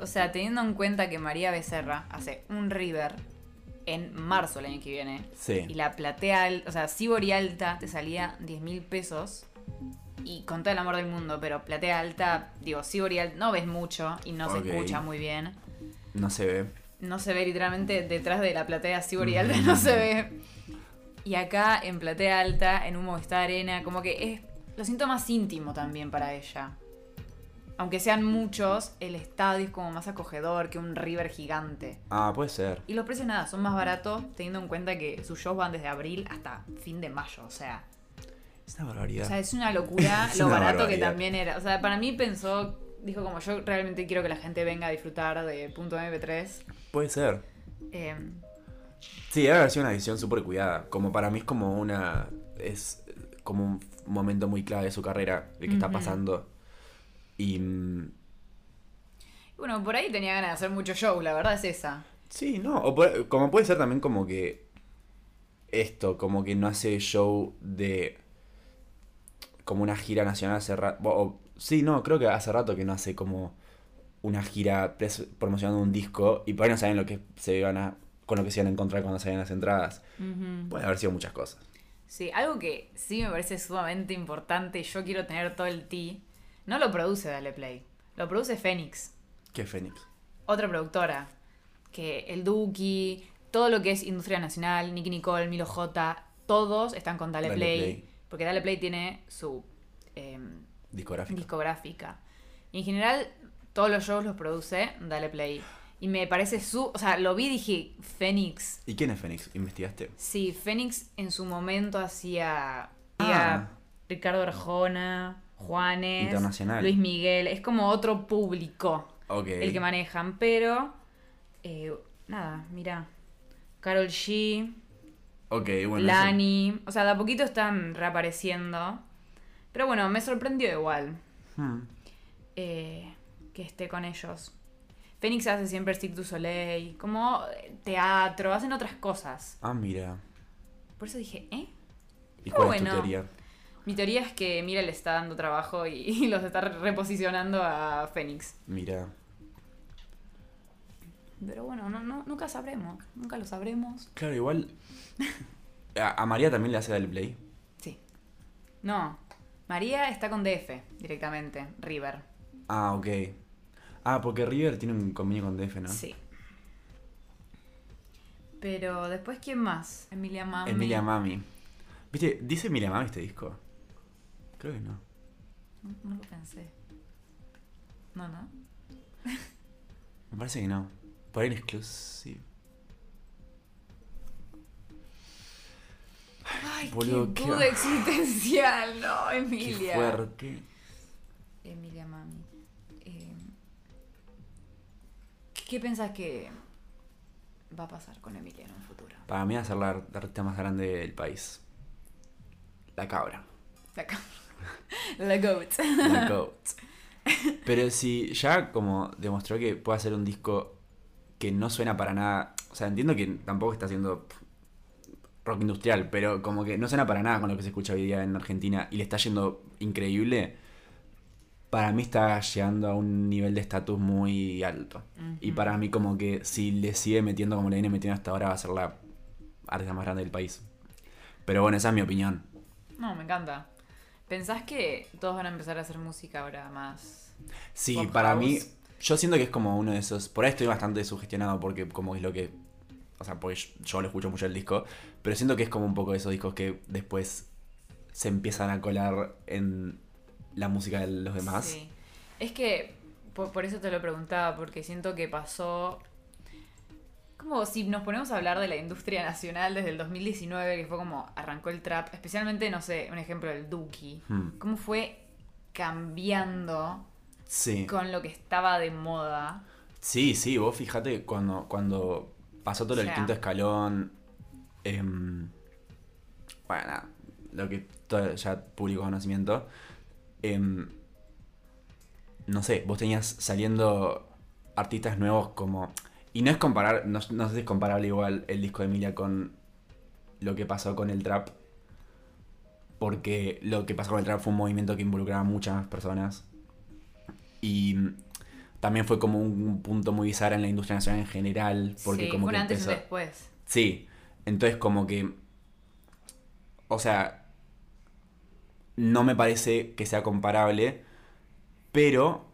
A: o sea, teniendo en cuenta que María Becerra hace un River en marzo el año que viene
B: Sí.
A: y la platea, o sea, Sibori alta te salía 10 mil pesos y con todo el amor del mundo, pero platea alta, digo, Sibori alta no ves mucho y no se escucha muy bien.
B: No se ve.
A: no se ve literalmente detrás de la platea Sibori Alta, *laughs* no se ve. Y acá en platea alta, en un Movistar Arena, como que es. Lo siento más íntimo también para ella. Aunque sean muchos, el estadio es como más acogedor que un River gigante.
B: Ah, puede ser.
A: Y los precios nada, son más baratos, teniendo en cuenta que sus shows van desde abril hasta fin de mayo. O sea,
B: Es una barbaridad.
A: o sea es una locura *laughs*
B: Es
A: lo
B: una
A: barato que también era. O sea, para mí pensó, dijo como yo realmente quiero que la gente venga a disfrutar de punto MP3.
B: Puede ser.
A: Eh,
B: Sí, debe haber sido una decisión súper cuidada. Como para mí es como una. Es como un momento muy clave de su carrera, el que está pasando. Y. mm,
A: Bueno, por ahí tenía ganas de hacer mucho show, la verdad es esa.
B: Sí, no. O como puede ser también como que. Esto, como que no hace show de. Como una gira nacional hace rato. Sí, no, creo que hace rato que no hace como una gira promocionando un disco. Y por ahí no saben lo que se iban a. con lo que se iban a encontrar cuando salían las entradas. Puede haber sido muchas cosas.
A: Sí, algo que sí me parece sumamente importante y yo quiero tener todo el ti, no lo produce Dale Play, lo produce Fénix,
B: ¿Qué Fénix?
A: otra productora, que el Duki, todo lo que es Industria Nacional, Nicky Nicole, Milo J, todos están con Dale,
B: Dale
A: Play,
B: Play.
A: Porque Dale Play tiene su eh,
B: Discográfico.
A: discográfica. Y en general, todos los shows los produce Dale Play. Y me parece su. O sea, lo vi y dije, Fénix.
B: ¿Y quién es Fénix? ¿Investigaste?
A: Sí, Fénix en su momento hacía.
B: Ah.
A: Ricardo Arjona, Juanes,
B: Internacional.
A: Luis Miguel. Es como otro público
B: Ok.
A: el que manejan. Pero. eh, nada, mira. Carol G,
B: Ok, bueno. eso-
A: Lani. O sea, de a poquito están reapareciendo. Pero bueno, me sorprendió igual
B: Hmm.
A: eh, que esté con ellos. Fénix hace siempre Stick to Soleil, como eh, teatro, hacen otras cosas.
B: Ah, mira.
A: Por eso dije, ¿eh?
B: ¿Y cuál es
A: bueno.
B: tu teoría?
A: Mi teoría es que Mira le está dando trabajo y, y *laughs* los está reposicionando a Fénix.
B: Mira.
A: Pero bueno, no, no, nunca sabremos, nunca lo sabremos.
B: Claro, igual. A, a María también le hace Dale Play.
A: Sí. No, María está con DF directamente, River.
B: Ah, ok. Ah, porque River tiene un convenio con DF, ¿no?
A: Sí. Pero después, ¿quién más? Emilia Mami.
B: Emilia Mami. ¿Viste? ¿Dice Emilia Mami este disco? Creo que no.
A: No, no lo pensé. No, no.
B: Me parece que no. En exclusive.
A: Ay,
B: Boludo,
A: qué
B: qué-
A: duda existencial, no, *laughs*
B: Qué
A: Emilia.
B: fuerte.
A: Emilia Mami. Eh, ¿Qué pensás que va a pasar con Emilia en un futuro?
B: Para mí va a ser la, la artista más grande del país. La cabra.
A: La, ca- *laughs* la goat.
B: La *laughs* goat. Pero si ya como demostró que puede hacer un disco que no suena para nada. O sea, entiendo que tampoco está haciendo rock industrial, pero como que no suena para nada con lo que se escucha hoy día en Argentina y le está yendo increíble. Para mí está llegando a un nivel de estatus muy alto. Y para mí como que si le sigue metiendo como le viene metiendo hasta ahora va a ser la artista más grande del país. Pero bueno, esa es mi opinión.
A: No, me encanta. ¿Pensás que todos van a empezar a hacer música ahora más?
B: Sí, para
A: house.
B: mí, yo siento que es como uno de esos. Por ahí estoy bastante sugestionado porque, como es lo que. O sea, porque yo lo escucho mucho el disco. Pero siento que es como un poco de esos discos que después se empiezan a colar en la música de los demás.
A: Sí. Es que por, por eso te lo preguntaba, porque siento que pasó. Como si nos ponemos a hablar de la industria nacional desde el 2019, que fue como arrancó el trap, especialmente, no sé, un ejemplo del Duki.
B: Hmm.
A: Cómo fue cambiando
B: Sí.
A: con lo que estaba de moda.
B: Sí, sí, vos fíjate cuando, cuando pasó todo
A: O
B: el quinto escalón. em, bueno, lo que todo ya público conocimiento. em, no sé, vos tenías saliendo artistas nuevos como. Y no es comparar, no, no sé si es comparable igual el disco de Emilia con lo que pasó con el trap. Porque lo que pasó con el trap fue un movimiento que involucraba a muchas personas. Y también fue como un punto muy bizarro en la industria nacional en general. Porque
A: sí,
B: como
A: fue
B: que
A: un antes y
B: empezó-
A: un después.
B: Sí, entonces como que... O sea... No me parece que sea comparable, pero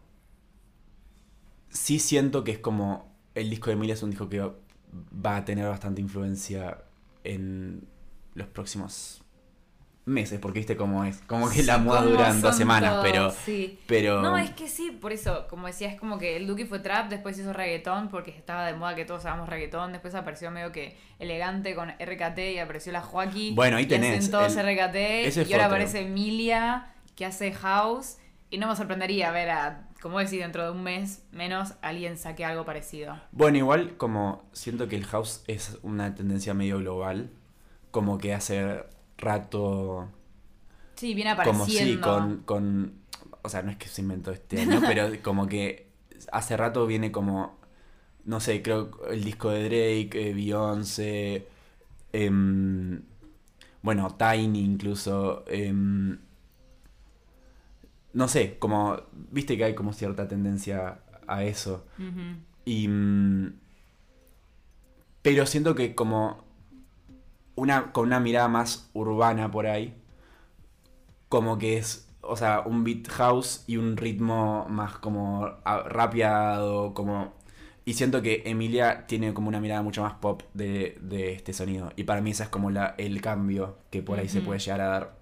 B: sí siento que es como... El disco de Emilia es un disco que va a tener bastante influencia en los próximos meses, porque viste cómo es. Como que la moda
A: cómo
B: dura en dos semanas,
A: todos,
B: pero...
A: sí.
B: pero
A: No, es que sí, por eso, como decía, es como que el Duki fue trap, después hizo reggaetón porque estaba de moda que todos hagamos reggaetón, después apareció medio que elegante con RKT y apareció la Joaquí.
B: Bueno, ahí
A: y
B: tenés,
A: hacen todos
B: el-
A: RKT
B: ese
A: y ahora
B: otro.
A: aparece Emilia que hace house y no me sorprendería ver a, como decir, dentro de un mes menos alguien saque algo parecido.
B: Bueno, igual como siento que el house es una tendencia medio global, como que hace rato,
A: Sí, viene
B: como
A: apareciendo.
B: sí, con, con, o sea, no es que se inventó este año, *laughs* pero como que hace rato viene como, no sé, creo el disco de Drake, eh, Beyoncé, em, bueno, Tiny incluso, em, no sé, como, viste que hay como cierta tendencia a eso. Y. mm, Pero siento que como. Una, con una mirada más urbana por ahí. Como que es. O sea, un beat house y un ritmo más como rapeado. Como. Y siento que Emilia tiene como una mirada mucho más pop de, de este sonido. Y para mí ese es como la, el cambio que por ahí se puede llegar a dar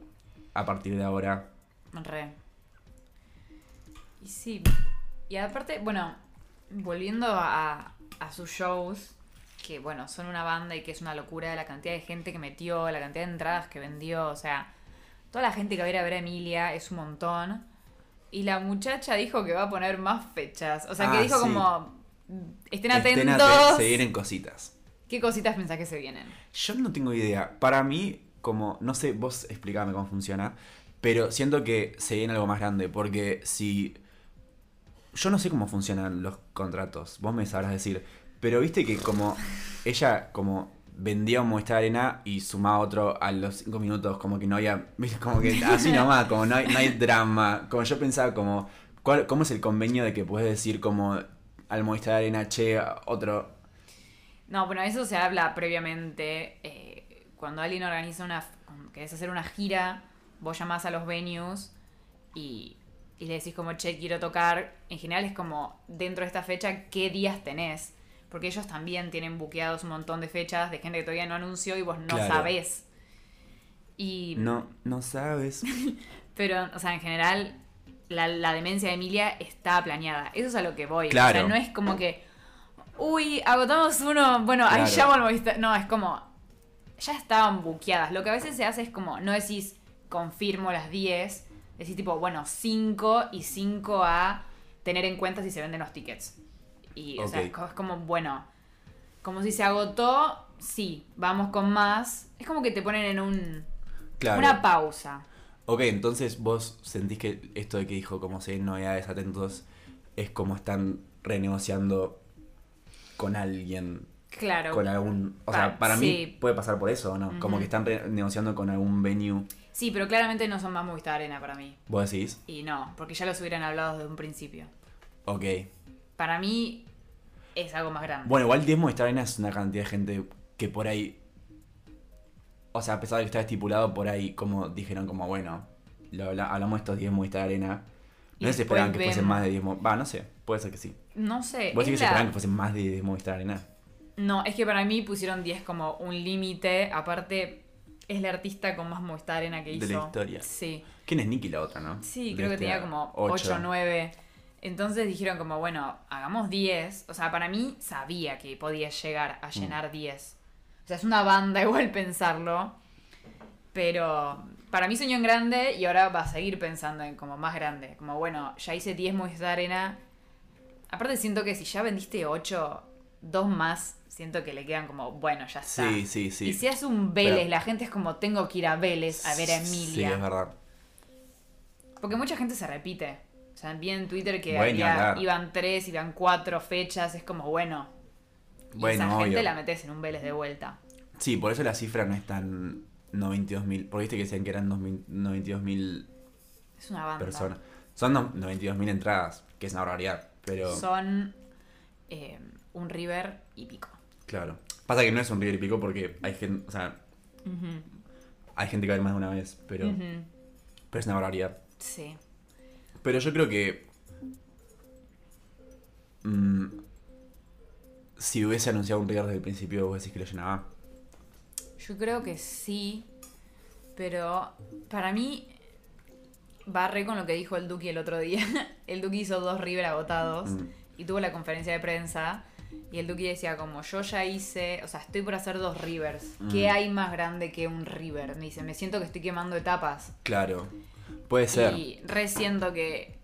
B: a partir de ahora.
A: Re. Y sí. Y aparte, bueno, volviendo a, a sus shows, que bueno, son una banda y que es una locura la cantidad de gente que metió, la cantidad de entradas que vendió, o sea, toda la gente que va a ir a ver a Emilia es un montón. Y la muchacha dijo que va a poner más fechas. O sea, que
B: Ah,
A: dijo
B: sí.
A: como, estén
B: Estén
A: atentos.
B: aten- se vienen cositas.
A: ¿Qué cositas pensás que se vienen?
B: Yo no tengo idea. Para mí, como, no sé, vos explícame cómo funciona, pero siento que se viene algo más grande, porque si... Yo no sé cómo funcionan los contratos, vos me sabrás decir, pero viste que como ella como vendía un Movistar Arena y sumaba otro a los cinco minutos, como que no había, como que así nomás, como no hay, no hay drama, como yo pensaba como, ¿cuál, ¿cómo es el convenio de que puedes decir como al Movistar Arena, che, otro,
A: No, bueno, eso se habla previamente. eh, cuando alguien organiza una. querés hacer una gira, vos llamás a los venues y y le decís como, che, quiero tocar, en general es como, dentro de esta fecha, ¿qué días tenés? Porque ellos también tienen buqueados un montón de fechas de gente que todavía no anunció y vos no
B: Claro.
A: sabés. Y,
B: No, no sabes. *laughs*
A: pero, o sea, en general, la, la demencia de Emilia está planeada. Eso es a lo que voy.
B: Claro.
A: O sea, no es como que, uy, agotamos uno, bueno, ahí llamo al Movistar. No, es como, ya estaban buqueadas. Lo que a veces se hace es como, no decís, confirmo las 10, decís tipo, bueno, 5 y 5 a tener en cuenta si se venden los tickets. Y, o sea, es co- es como, bueno, como si se agotó, sí, vamos con más. Es como que te ponen en un,
B: Claro.
A: una pausa.
B: Ok, entonces vos sentís que esto de que dijo como hay novedades atentos es como están renegociando con alguien,
A: Claro.
B: con algún... O sea, para
A: sí.
B: mí puede pasar por eso, ¿o no? Como que están renegociando con algún venue,
A: Sí, pero claramente no son más Movistar Arena para mí.
B: vos decís,
A: Y no, porque ya los hubieran hablado desde un principio.
B: ok.
A: Para mí es algo más grande.
B: Bueno, igual 10 Movistar Arena es una cantidad de gente que por ahí... O sea, a pesar de que está estipulado por ahí, como dijeron como, bueno, lo habla- hablamos de estos 10 Movistar Arena. No sé si
A: después
B: esperaban que fuesen
A: vemos.
B: más de 10 Movistar... Va, no sé, puede ser que sí.
A: No sé.
B: Vos sí que
A: es
B: se
A: la-
B: esperaban que fuesen más de 10 Movistar Arena.
A: No, es que para mí pusieron 10 como un límite. Aparte, es la artista con más Movistar Arena que hizo.
B: De la historia.
A: Sí.
B: ¿Quién es Nicky la otra, no?
A: Sí,
B: De
A: creo que
B: este
A: tenía como
B: ocho.
A: 8 o 9. Entonces dijeron como, bueno, hagamos 10. O sea, para mí sabía que podía llegar
B: Mm.
A: a llenar 10. O sea, es una banda *laughs* igual pensarlo. Pero para mí soñó en grande y ahora va a seguir pensando en como más grande. Como, bueno, ya hice 10 Movistar Arena. Aparte siento que si ya vendiste 8, dos más, siento que le quedan como, bueno, ya está.
B: Sí, sí, sí.
A: Y si hace un Vélez,
B: Pero-
A: la gente es como, tengo que ir a Vélez a ver a
B: Sí,
A: Emilia.
B: es verdad.
A: Porque mucha gente se repite. O sea, vi en Twitter que
B: Bueno,
A: había-
B: claro.
A: iban tres, iban cuatro fechas. Es como, bueno.
B: Bueno,
A: esa gente
B: obvio.
A: la metes en un Vélez de vuelta.
B: Sí, por eso la cifra no es tan 92.000. Porque viste que decían que eran 92.000
A: Es una banda.
B: personas. Son no- 92.000 entradas, que es una barbaridad. Pero,
A: Son eh, un River y pico.
B: claro. Pasa que no es un River y pico porque hay gente, o sea, hay gente que va a ir más de una vez. Pero, pero es una barbaridad.
A: Sí.
B: Pero yo creo que. mm, si hubiese anunciado un River desde el principio, vos decís que lo llenaba.
A: Yo creo que sí. Pero para mí barré con lo que dijo el Duki el otro día. *laughs* El Duki hizo dos River agotados
B: Mm.
A: y tuvo la conferencia de prensa. Y el Duki decía como yo ya hice, o sea, estoy por hacer dos Rivers. ¿Qué
B: Mm.
A: hay más grande que un River? Me dice, me siento que estoy quemando etapas.
B: Claro. Puede ser.
A: Y resiento que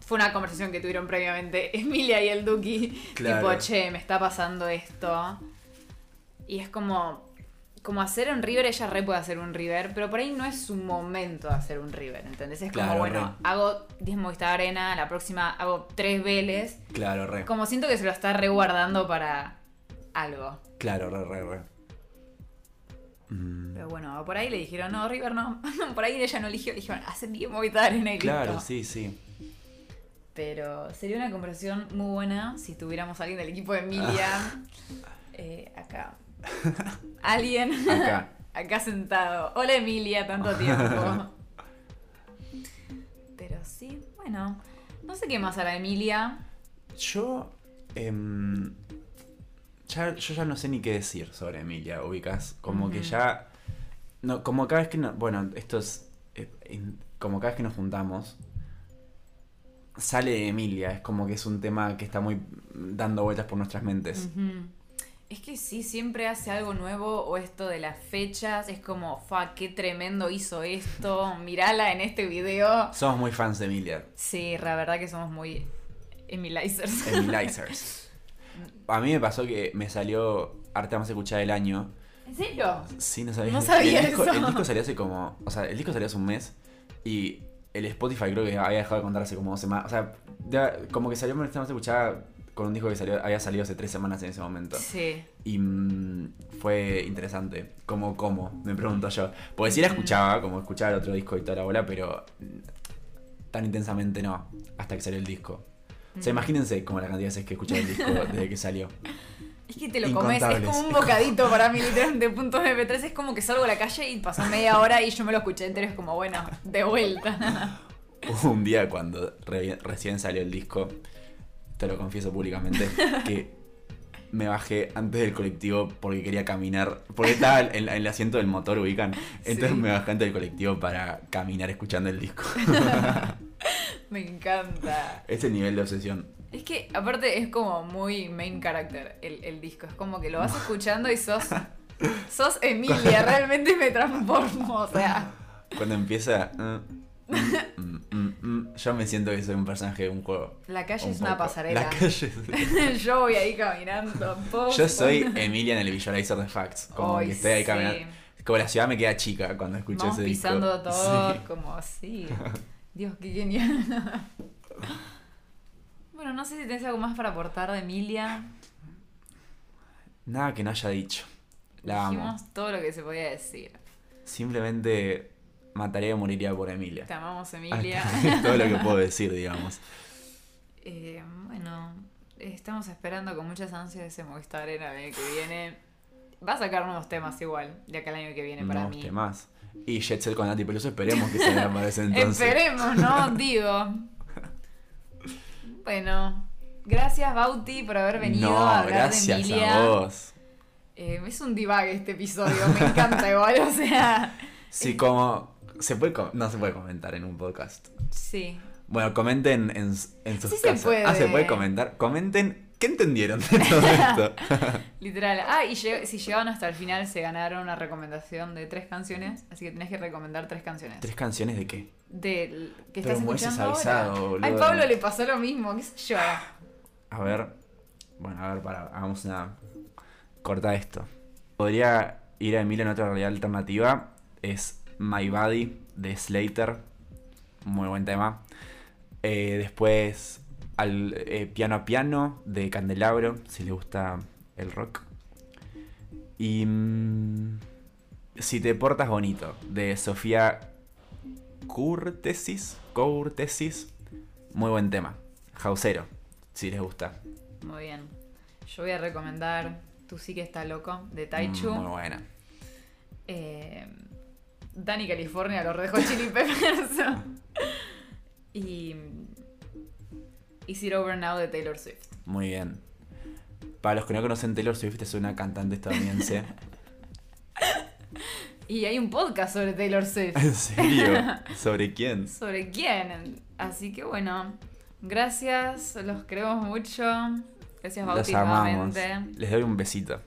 A: fue una conversación que tuvieron previamente *laughs* Emilia y el Duki.
B: Claro.
A: Tipo, che, me está pasando esto. Y es como, como hacer un River, ella re puede hacer un River, pero por ahí no es su momento de hacer un River, ¿entendés? Es
B: Claro,
A: como, bueno,
B: re.
A: hago 10 Movistar Arena, la próxima hago 3 Vélez.
B: Claro, re.
A: Como siento que se lo está reguardando para algo.
B: Claro, re, re, re. Mm,
A: Pero bueno, por ahí le dijeron, no, River no. *laughs* por ahí ella no eligió, le dijeron, hacen 10 Movistar Arena y
B: Claro,
A: listo.
B: sí, sí.
A: Pero sería una conversación muy buena si tuviéramos alguien del equipo de Emilia eh, acá. *laughs* Alguien
B: Acá. *laughs*
A: acá sentado. Hola Emilia, tanto tiempo. Pero sí, bueno. No sé qué más hará Emilia.
B: Yo. em, ya, yo ya no sé ni qué decir sobre Emilia, ubicas. Como que ya. No, como cada vez que no, Bueno, esto es. eh, in- como cada vez que nos juntamos. Sale Emilia. Es como que es un tema que está muy dando vueltas por nuestras mentes.
A: Es que sí, siempre hace algo nuevo o esto de las fechas. Es como, fa, qué tremendo hizo esto. Mirala en este video.
B: Somos muy fans de Emilia.
A: Sí, la verdad que somos muy Emilizers.
B: Emilizers. *laughs* A mí me pasó que me salió Arte Más Escuchada del Año.
A: ¿En serio?
B: Sí, no sabía.
A: No sabía
B: el disco,
A: eso.
B: El disco salió hace como. O sea, el disco salió hace un mes. Y el Spotify creo que había dejado de contar hace como dos semanas. O sea, ya como que salió más escuchada con un disco que salió, había salido hace tres semanas en ese momento.
A: Sí.
B: Y mm, fue interesante. ¿Cómo, cómo? Me pregunto yo. Porque sí la escuchaba, como escuchaba el otro disco y toda la bola, pero mm, tan intensamente no. Hasta que salió el disco. O sea, imagínense como la cantidad de veces que escuché el disco *laughs* desde que salió.
A: Es que te lo comes, es como un bocadito para mí, literalmente, *laughs* puntos MP3. Es como que salgo a la calle y pasó media hora y yo me lo escuché entero. Es como, bueno, de vuelta.
B: hubo *laughs* un día cuando re- recién salió el disco, te lo confieso públicamente, que me bajé antes del colectivo porque quería caminar, porque estaba en, en el asiento del motor, ubican. Entonces
A: Sí.
B: me bajé antes del colectivo para caminar escuchando el disco. *laughs*
A: Me encanta.
B: Ese nivel de obsesión.
A: Es que aparte es como muy main character el, el disco. Es como que lo vas escuchando y sos. *laughs* Sos Emilia, *laughs* realmente me transformo. O sea.
B: Cuando empieza... mm, mm, mm, mm, yo me siento que soy un personaje de un juego.
A: La calle
B: Un
A: es una pasarela.
B: La calle es-
A: Yo voy ahí caminando. poco.
B: Yo soy Emilia en el visualizer de Facts. Como que estoy ahí
A: sí.
B: caminando. Como la ciudad me queda chica cuando escucho
A: Vamos
B: ese disco.
A: pisando todo,
B: Sí.
A: como así. Dios, qué genial. *laughs* bueno, no sé si tenés algo más para aportar de Emilia.
B: Nada que no haya dicho. La amo.
A: Dijimos todo lo que se podía decir.
B: Simplemente mataría o moriría por Emilia.
A: Te amamos, Emilia. *laughs*
B: Todo lo que puedo decir, digamos. *laughs*
A: Eh, bueno, estamos esperando con muchas ansias ese Movistar el año que viene. Va a sacar nuevos temas igual, de acá el año que viene para
B: Nuevos
A: mí.
B: temas. Y Jet Set con Nati Peluso, esperemos que se vea para ese *laughs* entonces.
A: Esperemos, ¿no? *laughs* Digo. Bueno, gracias Bauti por haber venido
B: no,
A: a hablar
B: gracias
A: de Emilia.
B: a vos.
A: Eh, es un divague este episodio, me encanta igual, o sea. *laughs*
B: Sí, como. Se puede no se puede comentar en un podcast.
A: Sí.
B: Bueno, comenten en, en sus
A: Sí se
B: casas.
A: puede.
B: Ah, se puede comentar. Comenten qué entendieron de todo esto. *laughs*
A: Literal. Ah, y lleg- si llegaron hasta el final se ganaron una recomendación de tres canciones, así que tenés que recomendar tres canciones.
B: ¿Tres canciones de qué?
A: Del que
B: Pero
A: estás
B: hubieses
A: escuchando
B: avisado,
A: ahora.
B: boludo.
A: Ay, Pablo le pasó lo mismo, qué sé yo.
B: A ver. Bueno, a ver, para, hagamos una. Corta esto. Podría ir a Emilia en otra realidad alternativa. Es My Body de Slater. Muy buen tema. Eh, después, al eh, piano a piano de Candelabro, si le gusta el rock. Y. mm, si te portas bonito, de Sofía Curtesis. Curtesis. Muy buen tema. Jausero, si les gusta.
A: Muy bien. Yo voy a recomendar Tú sí que está loco, de Taichu.
B: Mm, Muy buena.
A: Eh, Dani California, los Red Hot Chili Peppers. *laughs* y. Is It Over Now de Taylor Swift.
B: Muy bien. Para los que no conocen, Taylor Swift es una cantante estadounidense. *laughs*
A: Y hay un podcast sobre Taylor Swift.
B: ¿En serio? *laughs* ¿Sobre quién?
A: ¿Sobre quién? Así que bueno, gracias, los queremos mucho. Gracias, Bauti.
B: Les doy un besito.